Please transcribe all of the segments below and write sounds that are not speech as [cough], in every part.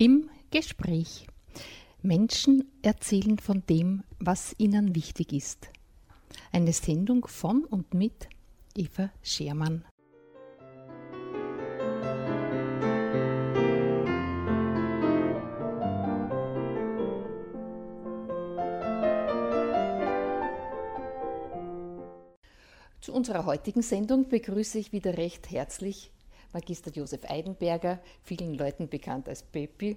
Im Gespräch. Menschen erzählen von dem, was ihnen wichtig ist. Eine Sendung von und mit Eva Schermann. Zu unserer heutigen Sendung begrüße ich wieder recht herzlich Magister Josef Eidenberger, vielen Leuten bekannt als Pepi.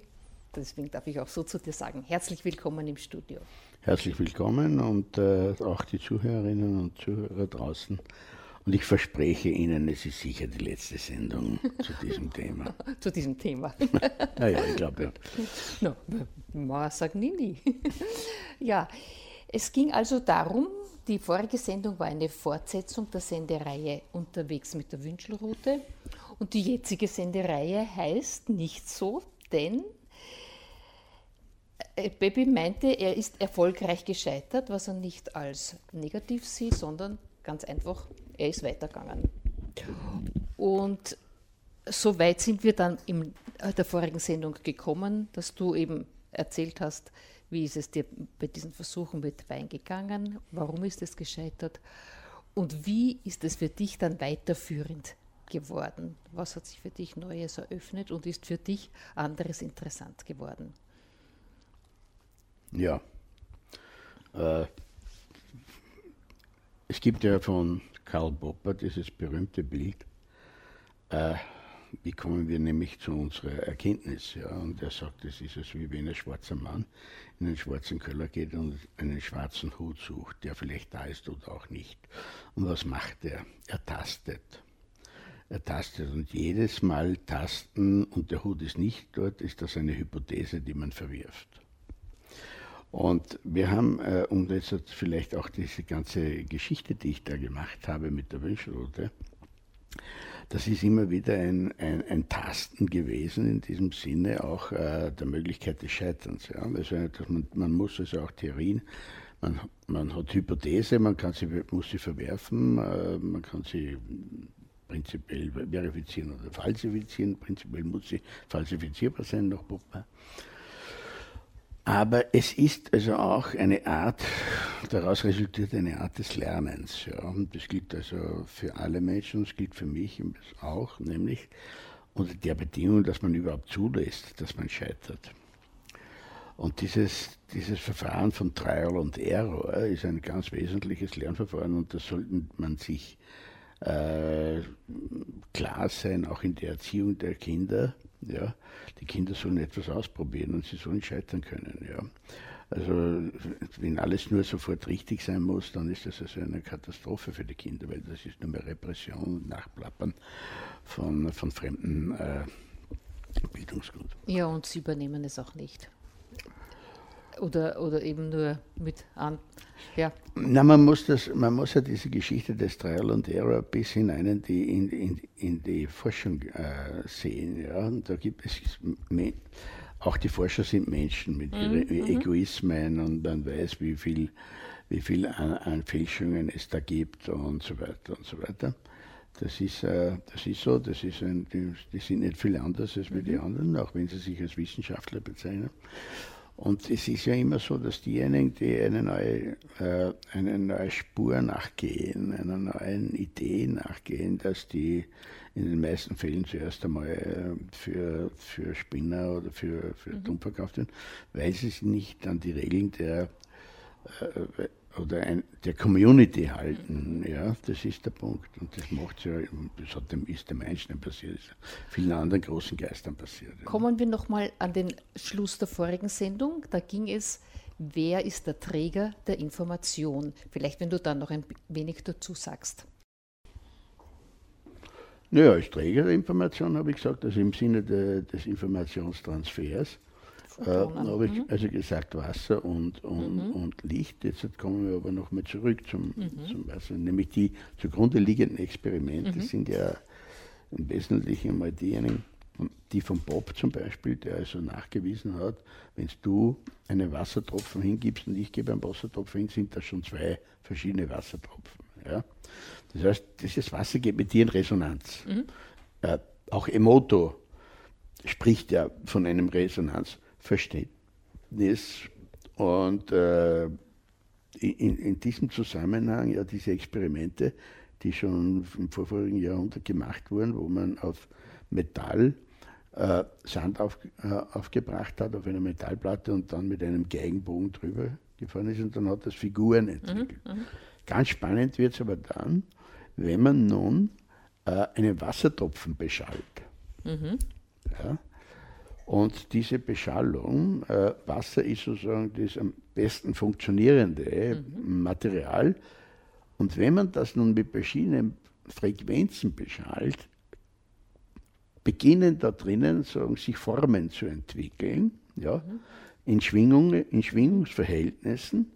Deswegen darf ich auch so zu dir sagen. Herzlich willkommen im Studio. Herzlich willkommen und äh, auch die Zuhörerinnen und Zuhörer draußen. Und ich verspreche Ihnen, es ist sicher die letzte Sendung zu diesem Thema. [laughs] zu diesem Thema. [laughs] naja, ich glaube ja. No, man sagt nie, nie. [laughs] ja, es ging also darum, die vorige Sendung war eine Fortsetzung der Sendereihe Unterwegs mit der Wünschelroute. Und die jetzige Sendereihe heißt nicht so, denn äh, Baby meinte, er ist erfolgreich gescheitert, was er nicht als negativ sieht, sondern ganz einfach, er ist weitergegangen. Und so weit sind wir dann in äh, der vorigen Sendung gekommen, dass du eben erzählt hast, wie ist es dir bei diesen Versuchen mit Wein gegangen, warum ist es gescheitert und wie ist es für dich dann weiterführend geworden? Was hat sich für dich Neues eröffnet und ist für dich anderes interessant geworden? Ja. Äh, es gibt ja von Karl Popper dieses berühmte Bild, äh, wie kommen wir nämlich zu unserer Erkenntnis? Ja? Und er sagt, es ist es wie wenn ein schwarzer Mann in einen schwarzen Keller geht und einen schwarzen Hut sucht, der vielleicht da ist oder auch nicht. Und was macht er? Er tastet ertastet. Und jedes Mal tasten und der Hut ist nicht dort, ist das eine Hypothese, die man verwirft. Und wir haben, äh, und jetzt vielleicht auch diese ganze Geschichte, die ich da gemacht habe mit der Wünschelroute, das ist immer wieder ein, ein, ein, Tasten gewesen, in diesem Sinne auch äh, der Möglichkeit des Scheiterns. Ja. Also, man, man, muss also auch Theorien, man, man hat Hypothese, man kann sie, muss sie verwerfen, äh, man kann sie prinzipiell verifizieren oder falsifizieren. Prinzipiell muss sie falsifizierbar sein nach Popper. Aber es ist also auch eine Art, daraus resultiert eine Art des Lernens. Ja. Und das gilt also für alle Menschen, das gilt für mich auch, nämlich unter der Bedingung, dass man überhaupt zulässt, dass man scheitert. Und dieses, dieses Verfahren von Trial und Error ist ein ganz wesentliches Lernverfahren und das sollte man sich äh, klar sein, auch in der Erziehung der Kinder. Ja. Die Kinder sollen etwas ausprobieren und sie sollen scheitern können. Ja. Also wenn alles nur sofort richtig sein muss, dann ist das also eine Katastrophe für die Kinder, weil das ist nur mehr Repression und Nachplappern von, von fremden äh, Bildungsgut. Ja, und sie übernehmen es auch nicht. Oder, oder eben nur mit an. Ja. Na, man muss, das, man muss ja diese Geschichte des Trial and Error bis hinein in die, in, in, in die Forschung äh, sehen. Ja? Und da gibt es auch die Forscher sind Menschen mit ihren mhm, mhm. Egoismen und man weiß, wie viel, wie viel an, an, Fälschungen es da gibt und so weiter und so weiter. Das ist, äh, das ist so, das ist ein, die, die, sind nicht viel anders als mhm. die anderen, auch wenn sie sich als Wissenschaftler bezeichnen. Und es ist ja immer so, dass diejenigen, die eine neue, äh, eine neue Spur nachgehen, einer neuen Idee nachgehen, dass die in den meisten Fällen zuerst einmal äh, für, für Spinner oder für, für mhm. dumm verkauft werden, weil sie sich nicht an die Regeln der äh, oder ein, der Community halten. Ja, das ist der Punkt. Und das macht ja, das hat dem, ist dem Einstein passiert, ist vielen anderen großen Geistern passiert. Kommen wir nochmal an den Schluss der vorigen Sendung. Da ging es, wer ist der Träger der Information? Vielleicht, wenn du da noch ein wenig dazu sagst. Naja, als Träger der Information habe ich gesagt, also im Sinne de, des Informationstransfers äh, habe ich mhm. also gesagt Wasser und, und, mhm. und Licht. Jetzt kommen wir aber nochmal zurück zum, mhm. zum Wasser. Nämlich die zugrunde liegenden Experimente mhm. sind ja im Wesentlichen mal diejenigen, die von Bob zum Beispiel, der also nachgewiesen hat, wenn du einen Wassertropfen hingibst und ich gebe einen Wassertropfen hin, sind das schon zwei verschiedene Wassertropfen. Ja? Das heißt, dieses Wasser geht mit dir in Resonanz. Mhm. Äh, auch Emoto spricht ja von einem Resonanzverständnis und äh, in, in, diesem Zusammenhang ja diese Experimente, die schon im vorvorigen Jahrhundert gemacht wurden, wo man auf Metall äh, Sand auf, äh, aufgebracht hat auf einer Metallplatte und dann mit einem Geigenbogen drüber gefahren ist und dann hat das Figuren entwickelt. Mhm, mhm. Ganz spannend wird es aber dann, wenn man nun äh, einen Wassertropfen beschallt. Mhm. Ja, und diese Beschallung, äh, Wasser ist sozusagen das am besten funktionierende mhm. Material. Und wenn man das nun mit verschiedenen Frequenzen beschallt, beginnen da drinnen sagen, sich Formen zu entwickeln, ja, mhm. in, Schwingungen, in Schwingungsverhältnissen,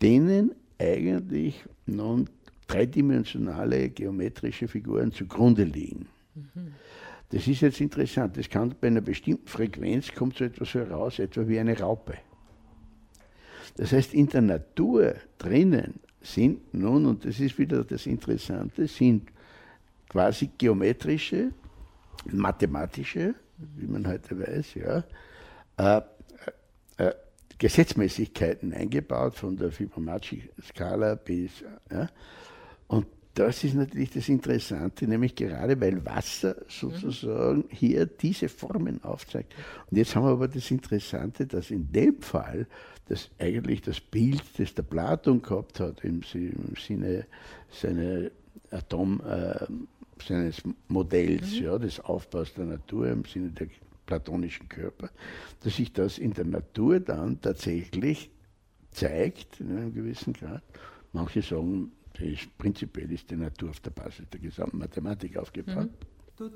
denen eigentlich nun dreidimensionale geometrische Figuren zugrunde liegen. Mhm. Das ist jetzt interessant. Das kann bei einer bestimmten Frequenz kommt so etwas heraus, etwa wie eine Raupe. Das heißt, in der Natur drinnen sind nun, und das ist wieder das Interessante, sind quasi geometrische, mathematische, wie man heute weiß, ja, äh, äh, Gesetzmäßigkeiten eingebaut, von der Fibonacci-Skala bis. Ja, und das ist natürlich das Interessante, nämlich gerade weil Wasser sozusagen hier diese Formen aufzeigt. Und jetzt haben wir aber das Interessante, dass in dem Fall das eigentlich das Bild, das der Platon gehabt hat, im, Sinne seiner Atom, äh, seines Modells, mhm. ja, des Aufbaus der Natur, im Sinne der platonischen Körper, dass sich das in der Natur dann tatsächlich zeigt, in einem gewissen Grad. Manche sagen, ist, prinzipiell ist die Natur auf der Basis der gesamten Mathematik aufgebaut. Mhm.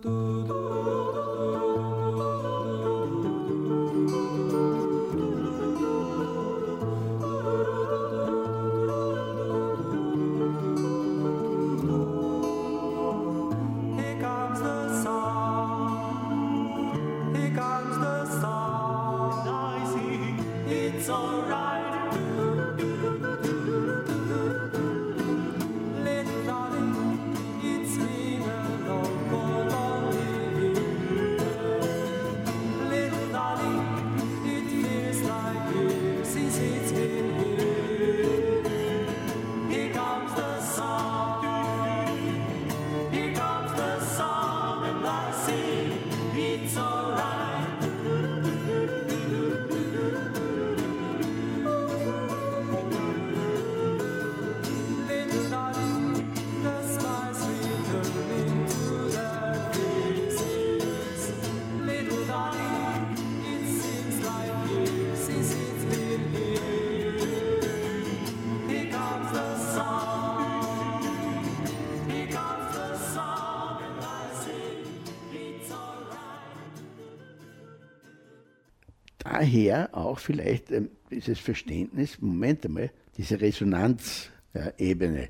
Daher auch vielleicht ähm, dieses Verständnis, Moment einmal, diese Resonanzebene.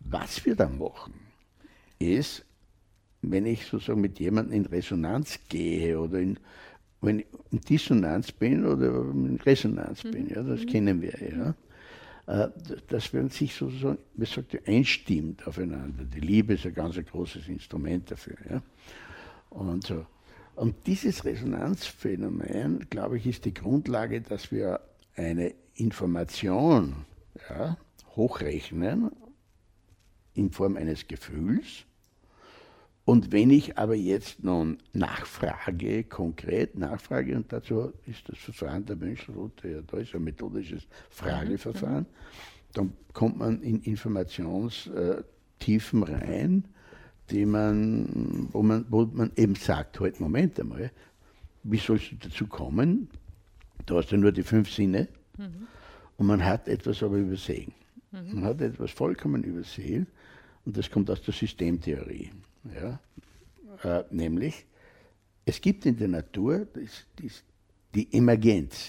Was wir da machen, ist, wenn ich sozusagen mit jemandem in Resonanz gehe oder in, wenn ich in Dissonanz bin oder in Resonanz mhm. bin, ja, das mhm. kennen wir ja, äh, dass man sich sozusagen, wie sagt ihr, einstimmt aufeinander. Die Liebe ist ein ganz großes Instrument dafür. Ja. Und so. Und dieses Resonanzphänomen, glaube ich, ist die Grundlage, dass wir eine Information ja, hochrechnen in Form eines Gefühls. Und wenn ich aber jetzt nun nachfrage, konkret nachfrage, und dazu ist das Verfahren der Münchroute ja da, ist ein methodisches Frageverfahren, mhm. dann kommt man in Informationstiefen rein die man, wo man, wo man eben sagt, halt, Moment einmal, wie sollst du dazu kommen? Du hast ja nur die fünf Sinne mhm. und man hat etwas aber übersehen. Mhm. Man hat etwas vollkommen übersehen und das kommt aus der Systemtheorie. Ja? Äh, nämlich, es gibt in der Natur das, das, die Emergenz.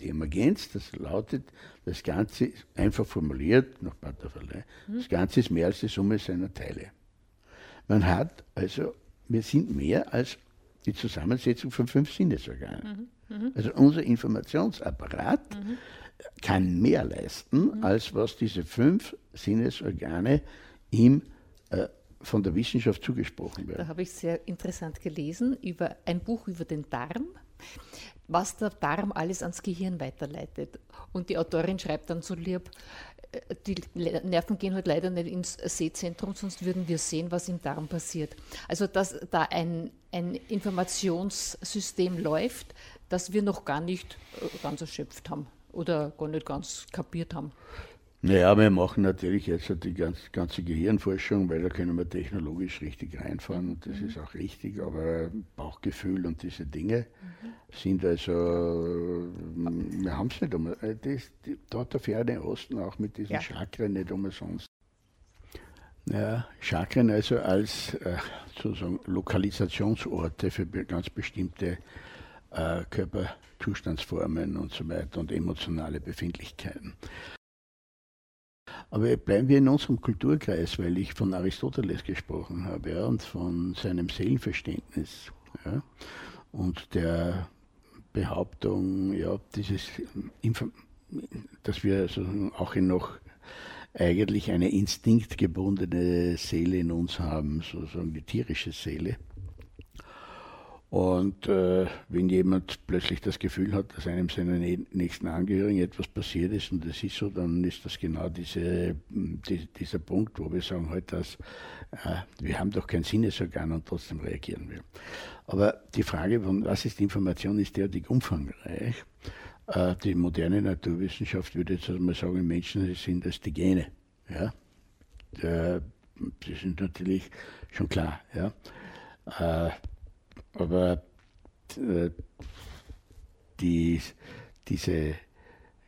Die Emergenz, das lautet, das Ganze einfach formuliert, nach Butterfly, mhm. das Ganze ist mehr als die Summe seiner Teile. Man hat also, wir sind mehr als die Zusammensetzung von fünf Sinnesorganen. Mhm. Mhm. Also unser Informationsapparat mhm. kann mehr leisten, mhm. als was diese fünf Sinnesorgane ihm äh, von der Wissenschaft zugesprochen werden. Da habe ich sehr interessant gelesen über ein Buch über den Darm, was der Darm alles ans Gehirn weiterleitet. Und die Autorin schreibt dann so lieb, die Nerven gehen halt leider nicht ins Sehzentrum, sonst würden wir sehen, was im Darm passiert. Also dass da ein, ein Informationssystem läuft, das wir noch gar nicht äh, ganz erschöpft haben oder gar nicht ganz kapiert haben. Naja, wir machen natürlich jetzt die ganze, ganze Gehirnforschung, weil da können wir technologisch richtig reinfahren und das mhm. ist auch richtig, aber Bauchgefühl und diese Dinge mhm. sind also, wir haben es nicht um, äh, das, die, dort der Ferne Osten auch mit diesen ja. Chakren nicht umsonst. Ja, Chakren also als äh, sozusagen Lokalisationsorte für ganz bestimmte äh, Körperzustandsformen und so weiter und emotionale Befindlichkeiten. Aber bleiben wir in unserem Kulturkreis, weil ich von Aristoteles gesprochen habe ja, und von seinem Seelenverständnis ja, und der Behauptung, ja, dieses, dass wir also auch noch eigentlich eine instinktgebundene Seele in uns haben, sozusagen die tierische Seele. Und äh, wenn jemand plötzlich das Gefühl hat, dass einem seiner nächsten Angehörigen etwas passiert ist und das ist so, dann ist das genau diese, die, dieser Punkt, wo wir sagen halt, dass äh, wir haben doch kein Sinnesorgan und trotzdem reagieren wir. Aber die Frage von was ist Information ist derartig umfangreich. Äh, die moderne Naturwissenschaft würde jetzt einmal sagen, Menschen sind das die Gene. Ja? das ist natürlich schon klar. Ja? Aber äh, die, diese,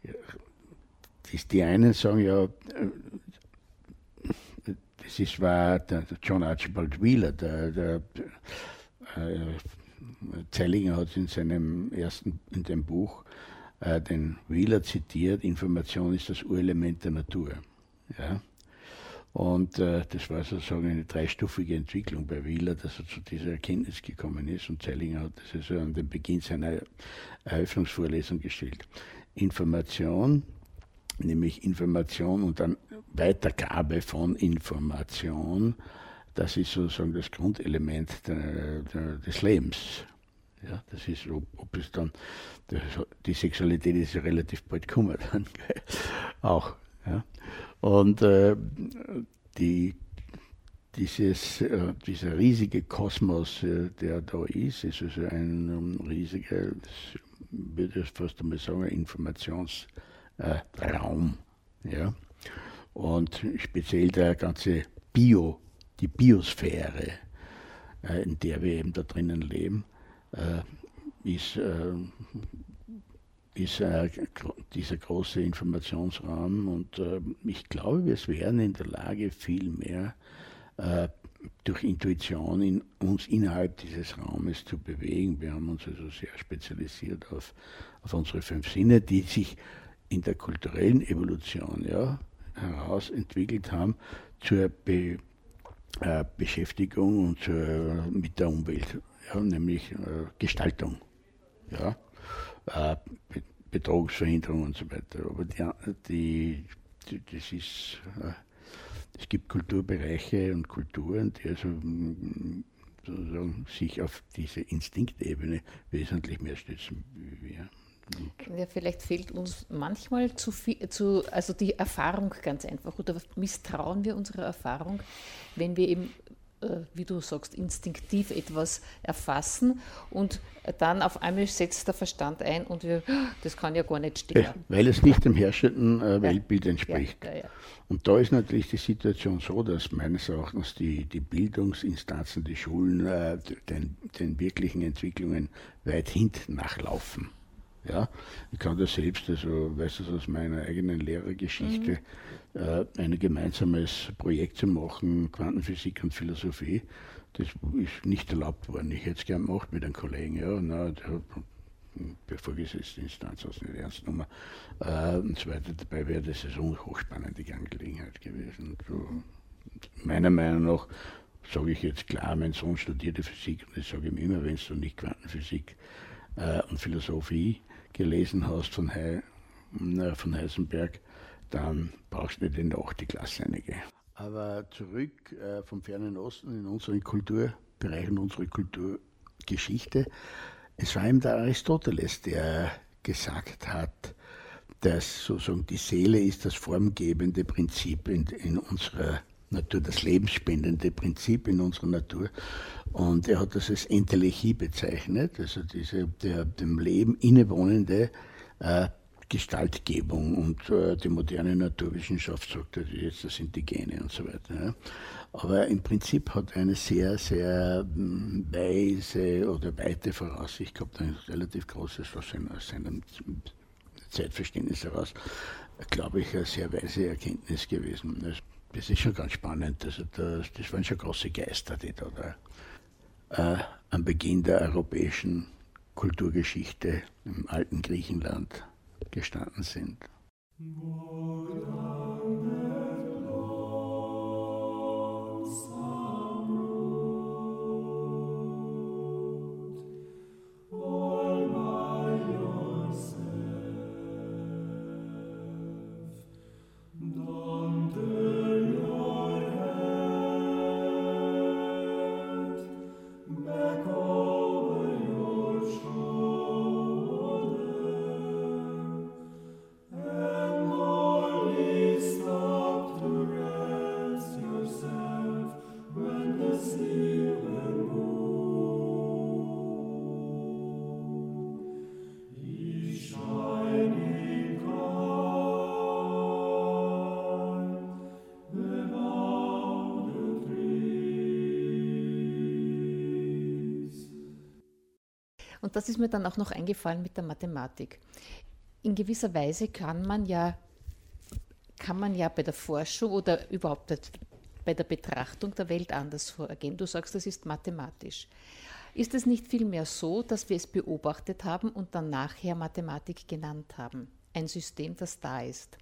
die, die einen sagen ja, äh, das ist, war der John Archibald Wheeler, der, der äh, Zellinger hat in seinem ersten, in dem Buch äh, den Wheeler zitiert, Information ist das Urelement der Natur. Ja? Und äh, das war sozusagen eine dreistufige Entwicklung bei Wieler, dass er zu dieser Erkenntnis gekommen ist. Und Zeilinger hat das also an den Beginn seiner Eröffnungsvorlesung gestellt. Information, nämlich Information und dann Weitergabe von Information, das ist sozusagen das Grundelement des Lebens. Ja, das ist, ob, ob es dann, die Sexualität ist ja relativ bald gekommen dann, auch. Und äh, die, dieses, äh, dieser riesige Kosmos, äh, der da ist, ist also ein um, riesiger, würde ich fast einmal sagen, Informationsraum. ja? Und speziell der ganze Bio, die Biosphäre, äh, in der wir eben da drinnen leben, äh, ist äh, ist äh, dieser große Informationsraum und äh, ich glaube, wir werden in der Lage, viel mehr äh, durch Intuition in uns innerhalb dieses Raumes zu bewegen. Wir haben uns also sehr spezialisiert auf, auf unsere fünf Sinne, die sich in der kulturellen Evolution ja, heraus entwickelt haben zur Be, äh, Beschäftigung und zur, mit der Umwelt, ja, nämlich äh, Gestaltung. Ja äh, Betrugsverhinderung und so weiter. Aber die, die, die das ist, äh, es gibt Kulturbereiche und Kulturen, die also mm, sozusagen sich auf diese Instinktebene wesentlich mehr stützen wie wir. Ja, vielleicht fehlt uns manchmal zu viel, zu, also die Erfahrung ganz einfach oder misstrauen wir unserer Erfahrung, wenn wir eben wie du sagst, instinktiv etwas erfassen und dann auf einmal setzt der Verstand ein und wir, das kann ja gar nicht stimmen. Ja, weil es nicht dem herrschenden äh, Weltbild entspricht. Ja, ja, und da ist natürlich die Situation so, dass meines Erachtens die, die Bildungsinstanzen, die Schulen äh, den, den wirklichen Entwicklungen weit hinten nachlaufen. Ja, ich kann das selbst, also weiß das aus meiner eigenen Lehrergeschichte, mhm. äh, ein gemeinsames Projekt zu machen, Quantenphysik und Philosophie. Das ist nicht erlaubt worden. Ich hätte es gern gemacht mit einem Kollegen, ja, na, der bei vorgesetzten Instanz aus der Ernstnummer. Äh, und so weiter. Dabei wäre das eine hochspannende Angelegenheit gewesen. So, meiner Meinung nach sage ich jetzt klar, mein Sohn studierte Physik und ich sage ihm immer, wenn du nicht Quantenphysik äh, und Philosophie gelesen hast von, He, von Heisenberg, dann brauchst du nicht in der 8. Klasse einige. Aber zurück äh, vom fernen Osten in unseren Kulturbereich und unsere Kulturgeschichte. Es war eben der Aristoteles, der gesagt hat, dass sozusagen die Seele ist das formgebende Prinzip in, in unserer Natur, das lebensspendende Prinzip in unserer Natur. Und er hat das als Entelechie bezeichnet, also diese der, dem Leben innewohnende äh, Gestaltgebung. Und äh, die moderne Naturwissenschaft sagt also jetzt, das sind die Gene und so weiter. Ja. Aber im Prinzip hat er eine sehr, sehr hm, weise oder weite Voraussicht gehabt, ein relativ großes aus seinem Zeitverständnis heraus, glaube ich, eine sehr weise Erkenntnis gewesen. Das ist schon ganz spannend. Also das, das waren schon große Geister, die da, da äh, am Beginn der europäischen Kulturgeschichte im alten Griechenland gestanden sind. Und das ist mir dann auch noch eingefallen mit der Mathematik. In gewisser Weise kann man ja, kann man ja bei der Forschung oder überhaupt bei der Betrachtung der Welt anders vorgehen. Du sagst, das ist mathematisch. Ist es nicht vielmehr so, dass wir es beobachtet haben und dann nachher Mathematik genannt haben? Ein System, das da ist.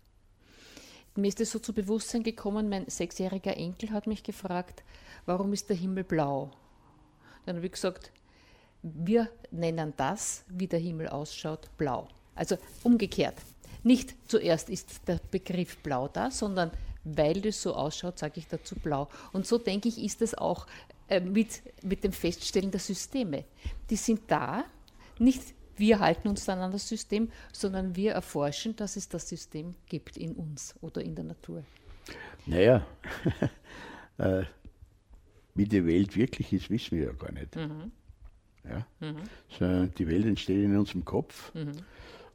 Mir ist es so zu Bewusstsein gekommen, mein sechsjähriger Enkel hat mich gefragt, warum ist der Himmel blau? Dann habe ich gesagt, wir nennen das, wie der Himmel ausschaut, blau. Also umgekehrt. Nicht zuerst ist der Begriff blau da, sondern weil das so ausschaut, sage ich dazu blau. Und so denke ich, ist es auch äh, mit, mit dem Feststellen der Systeme. Die sind da, nicht wir halten uns dann an das System, sondern wir erforschen, dass es das System gibt in uns oder in der Natur. Naja, [laughs] äh, wie die Welt wirklich ist, wissen wir ja gar nicht. Mhm. Ja? Mhm. So, die Welt entsteht in unserem Kopf. Mhm.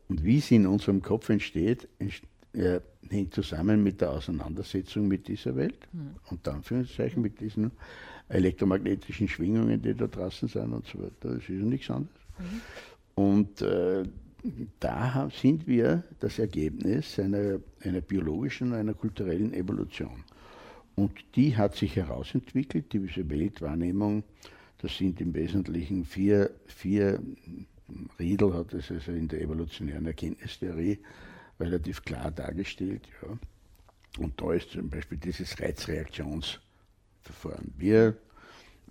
Und wie sie in unserem Kopf entsteht, entsteht äh, hängt zusammen mit der Auseinandersetzung mit dieser Welt mhm. und Anführungszeichen mit diesen elektromagnetischen Schwingungen, die da draußen sind und so weiter. Das ist nichts anderes. Mhm. Und äh, da sind wir das Ergebnis einer, einer biologischen, einer kulturellen Evolution. Und die hat sich herausentwickelt, diese Weltwahrnehmung das sind im Wesentlichen vier, vier Riedel, hat es also in der evolutionären Erkenntnistheorie relativ klar dargestellt. Ja. Und da ist zum Beispiel dieses Reizreaktionsverfahren. Wir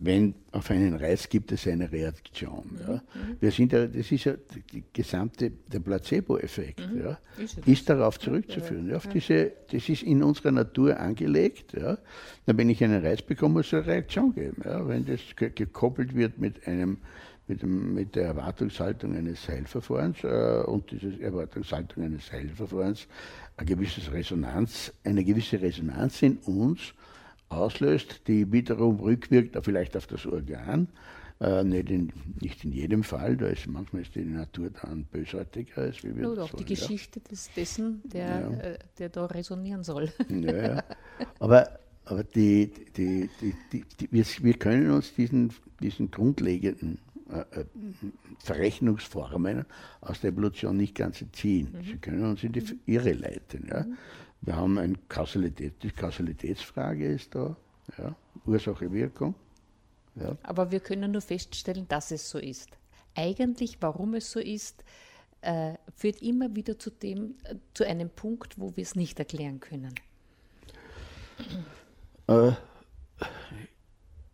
wenn auf einen Reiz gibt es eine Reaktion. Ja. Mhm. Wir sind ja, das ist ja die gesamte, der Placebo-Effekt, mhm. ja, ist, ist, darauf zurückzuführen. Ja, auf diese, das ist in unserer Natur angelegt. Ja. wenn ich einen Reiz bekomme, muss es eine Reaktion geben. Ja. Wenn das gekoppelt wird mit einem mit, dem, mit der Erwartungshaltung eines Heilverfahrens äh, und diese Erwartungshaltung eines Heilverfahrens eine gewisse Resonanz, eine gewisse Resonanz in uns auslöst, die wiederum rückwirkt vielleicht auf das Organ. Äh, nicht, in, nicht in jedem Fall, da ist manchmal ist die Natur dann bösartiger als wir Oder auch die ja. Geschichte des, dessen, der, ja. äh, der da resonieren soll. Ja, ja. [laughs] Aber, aber die, die, die, die, wir, wir können uns diesen, diesen grundlegenden äh, äh, Verrechnungsformen aus der Evolution nicht ganz entziehen. Mhm. Sie können uns in die Irre leiten. Ja? Mhm. Wir haben eine Kausalität, die Kausalitätsfrage ist da, ja, Ursache, Wirkung. Ja. Aber wir können nur feststellen, dass es so ist. Eigentlich, warum es so ist, äh, führt immer wieder zu, dem, äh, zu einem Punkt, wo wir es nicht erklären können. Äh,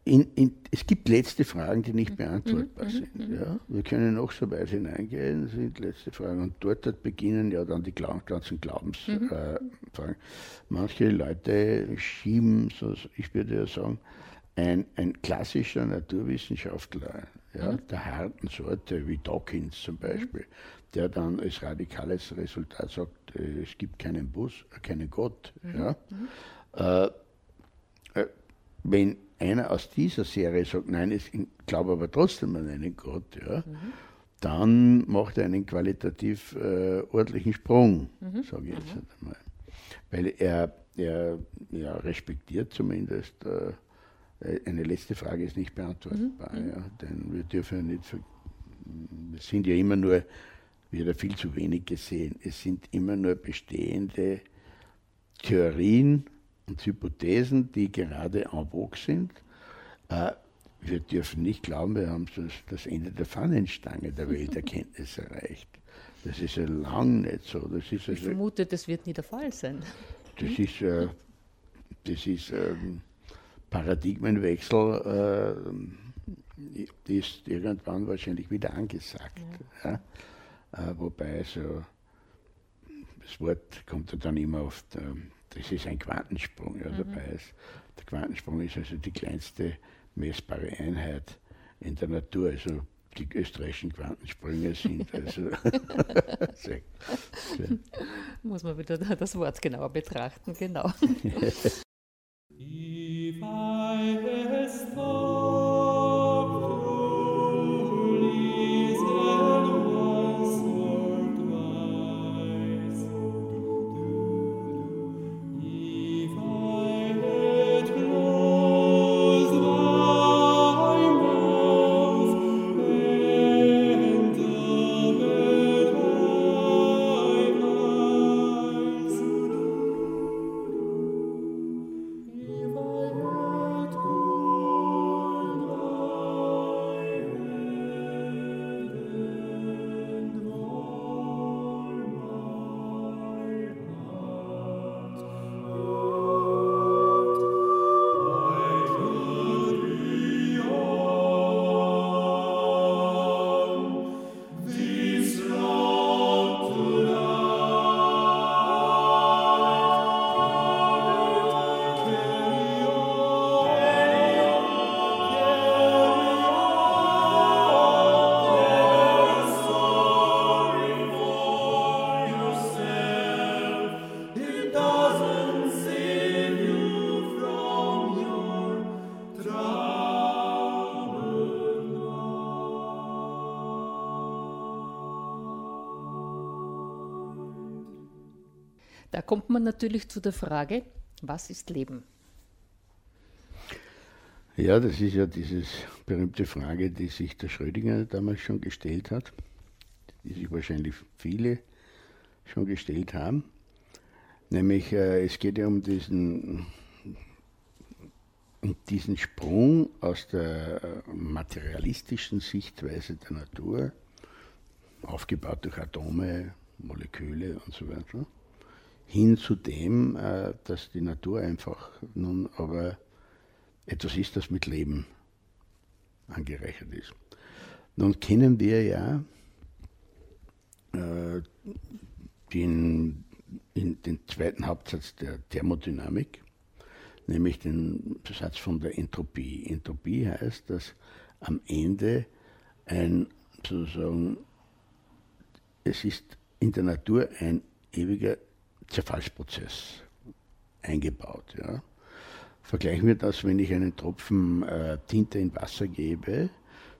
in, in, es gibt letzte Fragen, die nicht beantwortbar mhm, sind. Mhm. Ja. Wir können noch so weit hineingehen, sind letzte Fragen. Und dort beginnen ja dann die ganzen Glaubensfragen. Mhm. Äh, Manche Leute schieben, so, ich würde ja sagen, ein, ein klassischer Naturwissenschaftler ja, mhm. der harten Sorte, wie Dawkins zum Beispiel, der dann als radikales Resultat sagt, äh, es gibt keinen Bus, äh, keinen Gott. Mhm. Ja. Mhm. Äh, äh, wenn einer aus dieser Serie sagt, nein, ich glaube aber trotzdem an einen Gott, ja, mhm. dann macht er einen qualitativ äh, ordentlichen Sprung, mhm. sage ich jetzt mhm. einmal. Weil er, er ja, respektiert zumindest äh, eine letzte Frage ist nicht beantwortbar, mhm. ja, denn wir dürfen ja nicht, es sind ja immer nur, wird ja viel zu wenig gesehen, es sind immer nur bestehende Theorien und Hypothesen, die gerade en vogue sind. Äh, wir dürfen nicht glauben, wir haben das, das Ende der Pfannenstange der Welterkenntnis [laughs] erreicht. Das ist ja lang nicht so. Das ist also, ich vermute, das wird nie der Fall sein. Das ist, äh, das ist ähm, Paradigmenwechsel äh, ist irgendwann wahrscheinlich wieder angesagt. Ja. Ja? Äh, wobei so das Wort kommt dann immer oft, das ist ein Quantensprung. Ja, mhm. dabei ist, der Quantensprung ist also die kleinste messbare Einheit in der Natur. Also die österreichischen Quantensprünge sind. [laughs] Also [laughs] sehr, sehr. Muss man wieder das Wort genauer betrachten, genau. [laughs] Da kommt man natürlich zu der Frage, was ist Leben? Ja, das ist ja diese berühmte Frage, die sich der Schrödinger damals schon gestellt hat, die sich wahrscheinlich viele schon gestellt haben. Nämlich, äh, es geht ja um diesen, um diesen Sprung aus der materialistischen Sichtweise der Natur, aufgebaut durch Atome, Moleküle und so weiter, hin zu dem, äh, dass die Natur einfach nun aber etwas ist, das mit Leben angereichert ist. Nun kennen wir ja äh, den, den zweiten Hauptsatz der Thermodynamik, nämlich den Satz von der Entropie. Entropie heißt, dass am Ende ein sozusagen, es ist in der Natur ein ewiger Zerfallsprozess eingebaut. Ja. Vergleichen wir das, wenn ich einen Tropfen äh, Tinte in Wasser gebe,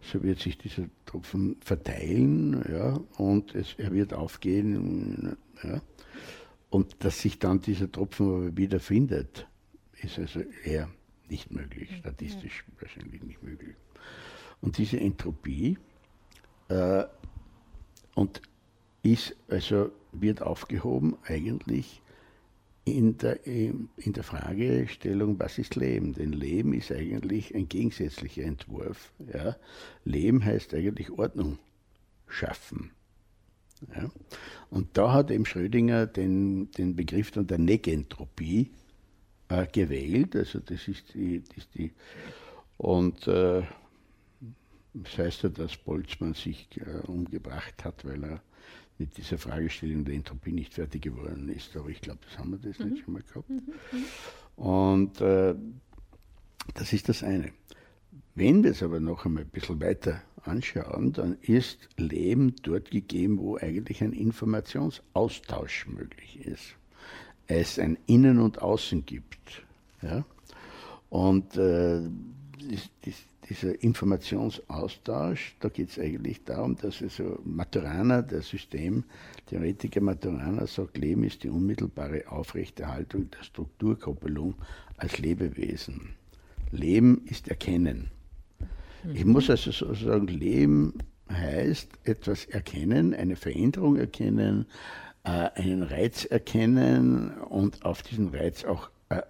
so wird sich dieser Tropfen verteilen ja, und es, er wird aufgehen. Ja. Und dass sich dann dieser Tropfen wieder findet, ist also eher nicht möglich, statistisch ja. wahrscheinlich nicht möglich. Und diese Entropie äh, und ist also wird aufgehoben eigentlich in der, in der Fragestellung, was ist Leben? Denn Leben ist eigentlich ein gegensätzlicher Entwurf. Ja? Leben heißt eigentlich Ordnung schaffen. Ja? Und da hat eben Schrödinger den, den Begriff dann der Negentropie äh, gewählt. Also das ist die, das ist die Und äh, das heißt ja, dass Boltzmann sich äh, umgebracht hat, weil er mit dieser Fragestellung der Entropie nicht fertig geworden ist. Aber ich glaube, das haben wir das mhm. nicht schon mal gehabt. Mhm. Und äh, das ist das eine. Wenn wir es aber noch einmal ein bisschen weiter anschauen, dann ist Leben dort gegeben, wo eigentlich ein Informationsaustausch möglich ist. Es ein Innen und Außen gibt. Ja? Und äh, dieser Informationsaustausch, da geht es eigentlich darum, dass also Maturana, der Systemtheoretiker Maturana sagt, Leben ist die unmittelbare Aufrechterhaltung der Strukturkoppelung als Lebewesen. Leben ist Erkennen. Ich muss also sozusagen, Leben heißt etwas erkennen, eine Veränderung erkennen, äh, einen Reiz erkennen und auf diesen Reiz auch äh,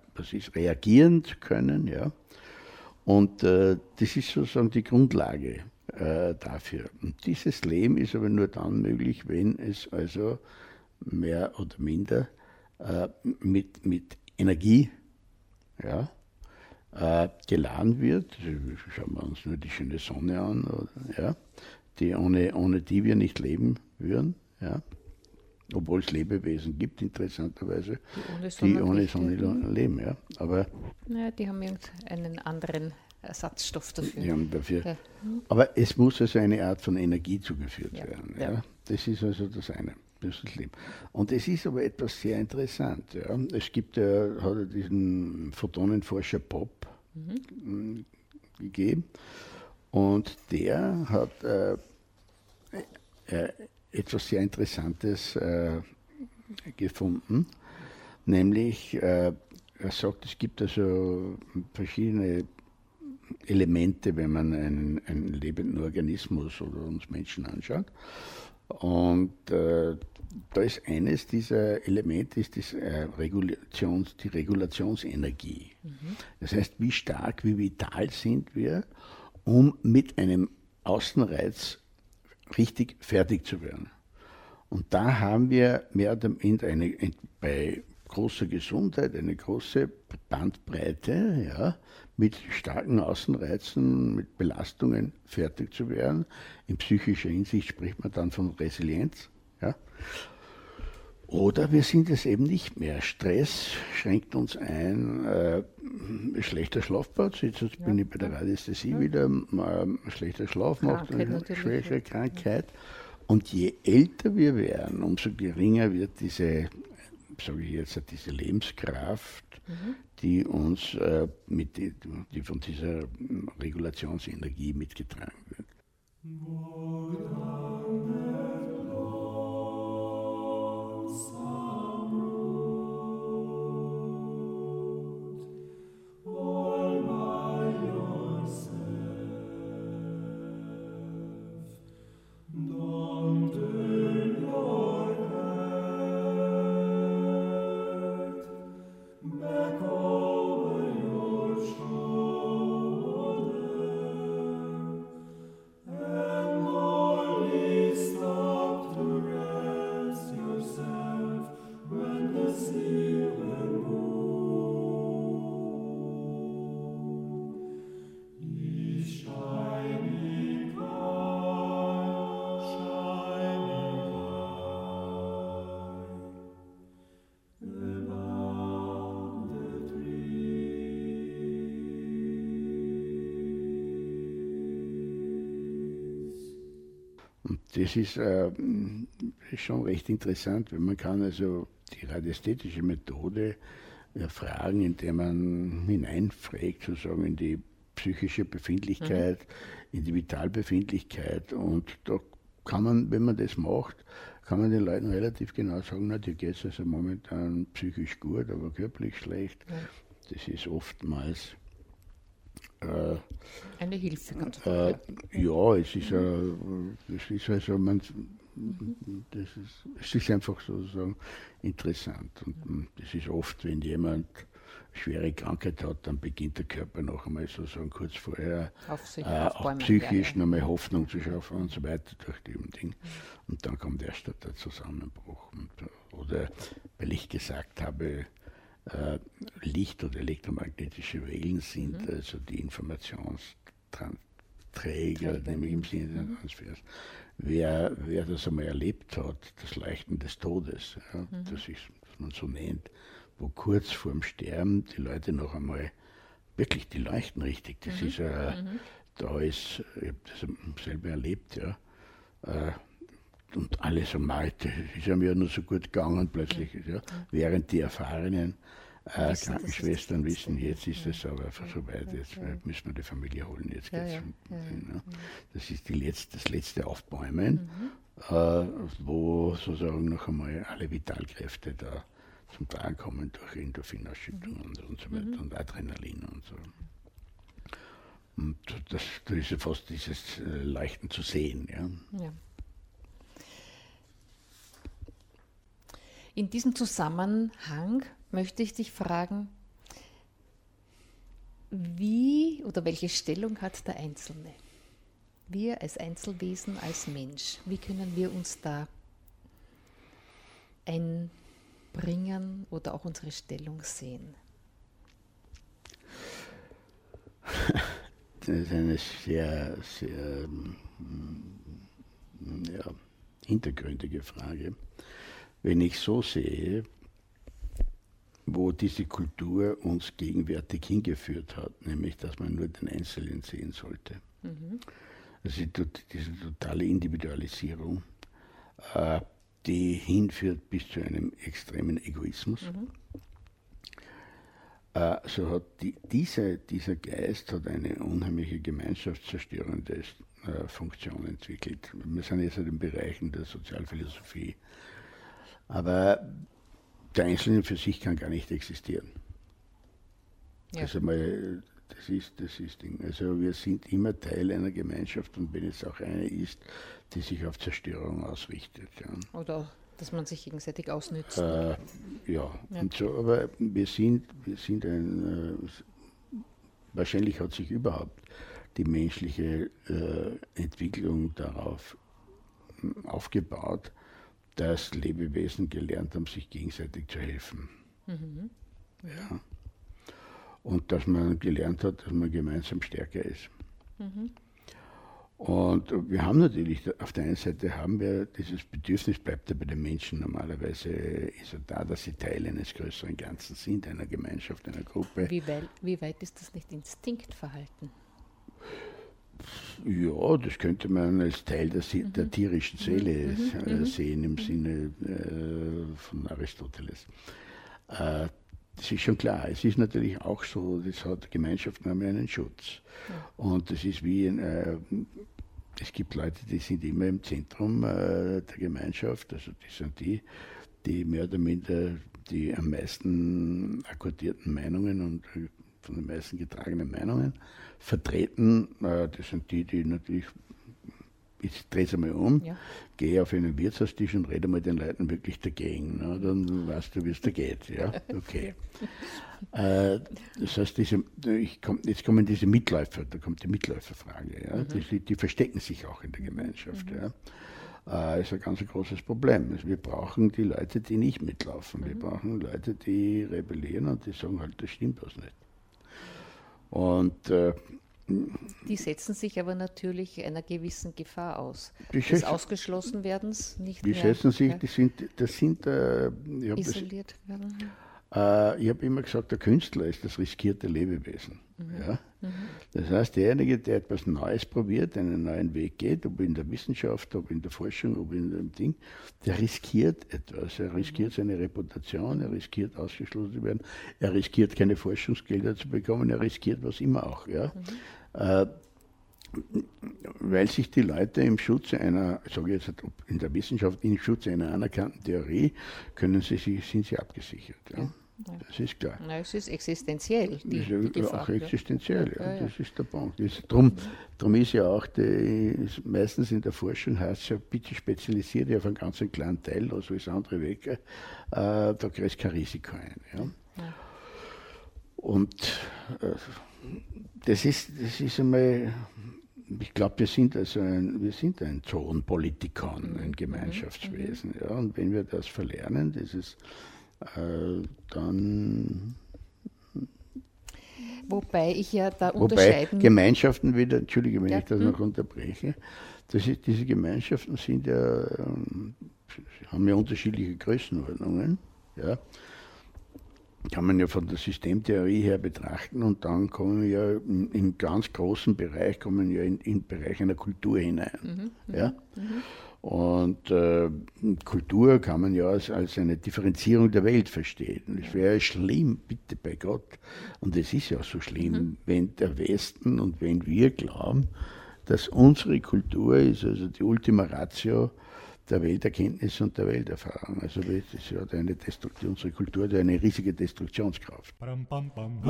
reagieren zu können. Ja? Und äh, das ist sozusagen die Grundlage äh, dafür. Und dieses Leben ist aber nur dann möglich, wenn es also mehr oder minder äh, mit, mit Energie ja, äh, geladen wird. Schauen wir uns nur die schöne Sonne an, oder, ja, die ohne, ohne die wir nicht leben würden. Ja obwohl es Lebewesen gibt, interessanterweise, die ohne Sonne, leben. Ja. Aber, naja, die haben irgendeinen anderen Ersatzstoff dafür. Die haben dafür. Ja. Aber es muss also eine Art von Energie zugeführt ja. werden. Ja. Das ist also das eine. Das ist Leben. Und es ist aber etwas sehr interessant. Ja. Es gibt ja, hat ja diesen Photonenforscher Pop mhm. gegeben und der hat äh, äh, etwas sehr Interessantes äh, gefunden, nämlich äh, er sagt, es gibt also verschiedene Elemente, wenn man einen, einen lebenden Organismus oder uns Menschen anschaut. Und äh, da ist eines dieser Elemente ist das, äh, Regulations, die Regulationsenergie. Mhm. Das heißt, wie stark, wie vital sind wir, um mit einem Außenreiz richtig fertig zu werden. Und da haben wir mehr oder minder eine, bei großer Gesundheit eine große Bandbreite, ja, mit starken Außenreizen, mit Belastungen fertig zu werden. In psychischer Hinsicht spricht man dann von Resilienz. Ja. Oder wir sind es eben nicht mehr. Stress schränkt uns ein, äh, schlechter Schlafplatz, jetzt ja. bin ich bei der Radiästhesie ja. wieder, äh, schlechter Schlaf macht eine schwere Krankheit. Und je älter wir werden, umso geringer wird diese, sage ich jetzt, diese Lebenskraft, mhm. die uns äh, mit, die, die von dieser Regulationsenergie mitgetragen wird. Das ist, äh, ist schon recht interessant, wenn man kann also die radiästhetische Methode erfragen, indem man hineinfragt, sozusagen in die psychische Befindlichkeit, mhm. in die Vitalbefindlichkeit. Und da kann man, wenn man das macht, kann man den Leuten relativ genau sagen, na, dir geht es also momentan psychisch gut, aber körperlich schlecht. Ja. Das ist oftmals äh, Eine Hilfe, ganz äh, Ja, es ist, äh, es ist also, man, das ist, es ist einfach sozusagen interessant. Und das ist oft, wenn jemand schwere Krankheit hat, dann beginnt der Körper noch einmal sozusagen kurz vorher auf sich, äh, auch psychisch ja, ja. nochmal Hoffnung zu schaffen und so weiter durch die Ding. Mhm. Und dann kommt erst der Zusammenbruch. Und, oder weil ich gesagt habe, äh, Licht- oder elektromagnetische Wellen sind, mhm. also die Informationsträger, nämlich im Sinne des mhm. Transfers. Wer, wer das einmal erlebt hat, das Leuchten des Todes, ja, mhm. das ist, was man so nennt, wo kurz vorm Sterben die Leute noch einmal wirklich, die leuchten richtig. Das mhm. ist äh, mhm. da ist, ich habe das selber erlebt, ja. Äh, und alle so malte, es ist mir ja nur so gut gegangen plötzlich, ja, während die erfahrenen äh, wissen, Krankenschwestern wissen, jetzt ist es aber einfach so weit, jetzt müssen wir die Familie holen, jetzt geht's. Ja, ja, Das ist die letzte, das letzte Aufbäumen, mhm. äh, wo sozusagen noch einmal alle Vitalkräfte da zum Tragen kommen durch Endorphinausschüttung mhm. und, und so weiter mhm. und Adrenalin und so. Und das, da ist ja fast dieses äh, Leichten zu sehen. Ja. ja. In diesem Zusammenhang möchte ich dich fragen, wie oder welche Stellung hat der Einzelne? Wir als Einzelwesen, als Mensch, wie können wir uns da einbringen oder auch unsere Stellung sehen? [laughs] Das ist eine sehr, sehr ja, hintergründige Frage. Wenn ich so sehe, wo diese Kultur uns gegenwärtig hingeführt hat, nämlich dass man nur den Einzelnen sehen sollte. Mhm. Also diese totale Individualisierung, äh, die hinführt bis zu einem extremen Egoismus. Mhm. Äh, so hat die, diese, dieser Geist hat eine unheimliche gemeinschaftszerstörende äh, Funktion entwickelt. Wir sind jetzt in den Bereichen der Sozialphilosophie. Aber der Einzelne für sich kann gar nicht existieren. Ja. Also mal, das ist das ist Ding. Also wir sind immer Teil einer Gemeinschaft und wenn es auch eine ist, die sich auf Zerstörung ausrichtet. Ja. Oder dass man sich gegenseitig ausnützt. Äh, ja, ja, und so, aber wir sind, wir sind ein, äh, wahrscheinlich hat sich überhaupt die menschliche äh, Entwicklung darauf hm, aufgebaut, dass Lebewesen gelernt haben, sich gegenseitig zu helfen. Mhm. Ja. Und dass man gelernt hat, dass man gemeinsam stärker ist. Mhm. Und wir haben natürlich, auf der einen Seite haben wir dieses Bedürfnis, bleibt ja bei den Menschen normalerweise, ist er da, dass sie Teil eines größeren Ganzen sind, einer Gemeinschaft, einer Gruppe. Wie weit, wie weit ist das nicht Instinktverhalten? Ja, das könnte man als Teil der, mhm. der tierischen Seele mhm. äh, mhm. sehen im mhm. Sinne äh, von Aristoteles. Äh, das ist schon klar. Es ist natürlich auch so, das hat Gemeinschaften haben einen Schutz. Ja. Und das ist wie ein, äh, es gibt Leute, die sind immer im Zentrum der Gemeinschaft, also die sind die, die mehr oder minder die am meisten akkordierten Meinungen und von den meisten getragenen Meinungen vertreten. Äh, das sind die, die natürlich, ich drehe es einmal um, ja. gehe auf einen Wirtshaustisch und rede mal den Leuten wirklich dagegen. Ne? Dann weißt du, wie es da geht. Ja? [laughs] Okay. äh, das heißt, diese, komm, jetzt kommen diese Mitläufer, da kommt die Mitläuferfrage. Ja? Mhm. Die, die, verstecken sich auch in der Gemeinschaft. Mhm. Ja? Äh, ist ein ganz großes Problem. Also wir brauchen die Leute, die nicht mitlaufen. Mhm. Wir brauchen Leute, die rebellieren und die sagen halt, das stimmt was nicht. Und äh, die setzen sich aber natürlich einer gewissen Gefahr aus. Des Ausgeschlossenwerdens nicht die mehr. Die setzen sich, ja. die sind, das sind äh, isoliert das, werden. Äh, ich habe immer gesagt, der Künstler ist das riskierte Lebewesen. Mhm. Ja? Mhm. Das heißt, derjenige, der etwas Neues probiert, einen neuen Weg geht, ob in der Wissenschaft, ob in der Forschung, ob in dem Ding, der riskiert etwas. Er riskiert mhm. seine Reputation, er riskiert ausgeschlossen zu werden, er riskiert keine Forschungsgelder zu bekommen, er riskiert was immer auch. Ja? Mhm. Äh, weil sich die Leute im Schutze einer, ich sage jetzt in der Wissenschaft, im Schutze einer anerkannten Theorie, können sie, sind sie abgesichert. Ja? Ja. Das ist klar. Nein, es ist existenziell. Die, ist ja die Gefahr, auch existenziell, ja. ja. Das ist der Punkt. Darum, darum ist ja auch, die, meistens in der Forschung heißt es ja, bitte spezialisiert ja auf einen ganz kleinen Teil, also ist andere Wege, äh, da kriegst du kein Risiko ein. Ja. Und äh, das, ist, das ist einmal, ich glaube, wir sind also ein, wir sind ein Zonenpolitikon, ein mhm. Gemeinschaftswesen. Mhm. Ja, und wenn wir das verlernen, dieses äh, dann Wobei ich ja da Wobei Gemeinschaften wieder, entschuldige, wenn Ja, ich das hm. noch unterbreche, das ist, diese Gemeinschaften sind ja, ähm, haben ja unterschiedliche Größenordnungen. Ja. Kann man ja von der Systemtheorie her betrachten und dann kommen wir ja im, im ganz großen Bereich, kommen wir ja in, in den Bereich einer Kultur hinein. Ja. Und äh, Kultur kann man ja als, als eine Differenzierung der Welt verstehen. Und es wäre schlimm, bitte bei Gott, und es ist ja auch so schlimm, wenn der Westen und wenn wir glauben, dass unsere Kultur ist, also die Ultima Ratio der Welterkenntnis und der Welterfahrung. Also das ist ja eine Destruktion, unsere Kultur hat eine riesige Destruktionskraft. Pam pam pam.